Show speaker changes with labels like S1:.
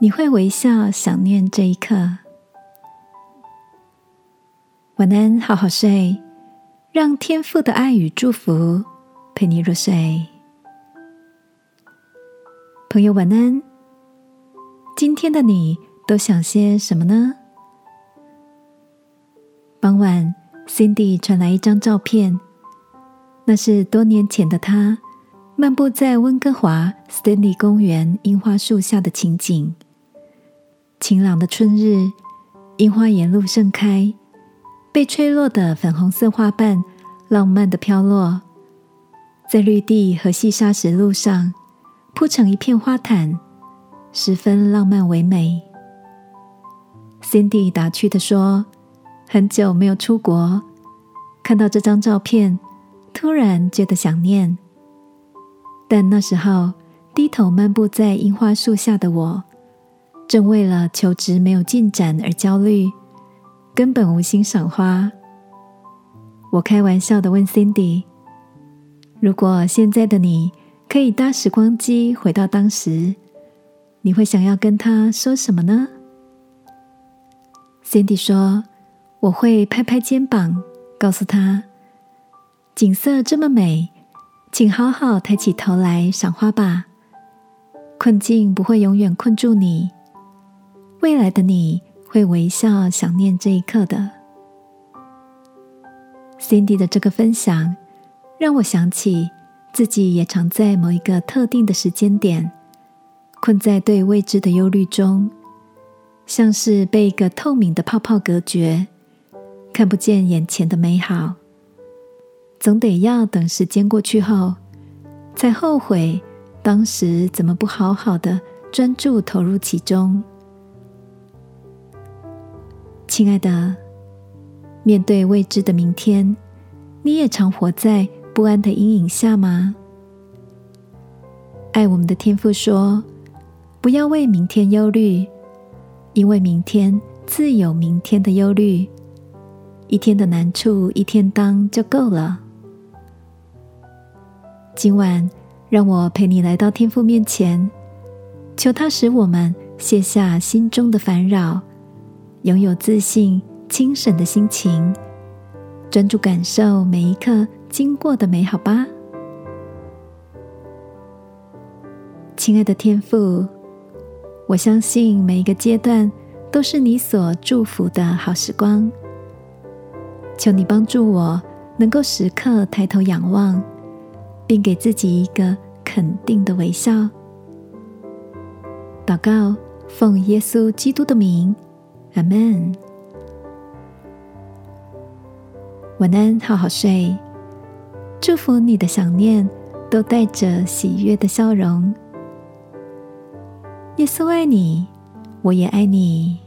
S1: 你会微笑想念这一刻。晚安，好好睡，让天父的爱与祝福陪你入睡。朋友，晚安。今天的你都想些什么呢？傍晚，Cindy 传来一张照片，那是多年前的她漫步在温哥华 Stanley 公园樱花树下的情景。晴朗的春日，樱花沿路盛开，被吹落的粉红色花瓣浪漫的飘落，在绿地和细沙石路上铺成一片花毯，十分浪漫唯美。Cindy 打趣的说：“很久没有出国，看到这张照片，突然觉得想念。但那时候低头漫步在樱花树下的我。”正为了求职没有进展而焦虑，根本无心赏花。我开玩笑的问 Cindy：“ 如果现在的你可以搭时光机回到当时，你会想要跟他说什么呢？”Cindy 说：“我会拍拍肩膀，告诉他，景色这么美，请好好抬起头来赏花吧。困境不会永远困住你。”未来的你会微笑想念这一刻的。Cindy 的这个分享让我想起自己也常在某一个特定的时间点，困在对未知的忧虑中，像是被一个透明的泡泡隔绝，看不见眼前的美好。总得要等时间过去后，才后悔当时怎么不好好的专注投入其中。亲爱的，面对未知的明天，你也常活在不安的阴影下吗？爱我们的天父说：“不要为明天忧虑，因为明天自有明天的忧虑。一天的难处一天当就够了。”今晚，让我陪你来到天父面前，求他使我们卸下心中的烦扰。拥有自信、清省的心情，专注感受每一刻经过的美好吧，亲爱的天父，我相信每一个阶段都是你所祝福的好时光。求你帮助我，能够时刻抬头仰望，并给自己一个肯定的微笑。祷告，奉耶稣基督的名。阿门。晚安，好好睡。祝福你的想念都带着喜悦的笑容。耶稣爱你，我也爱你。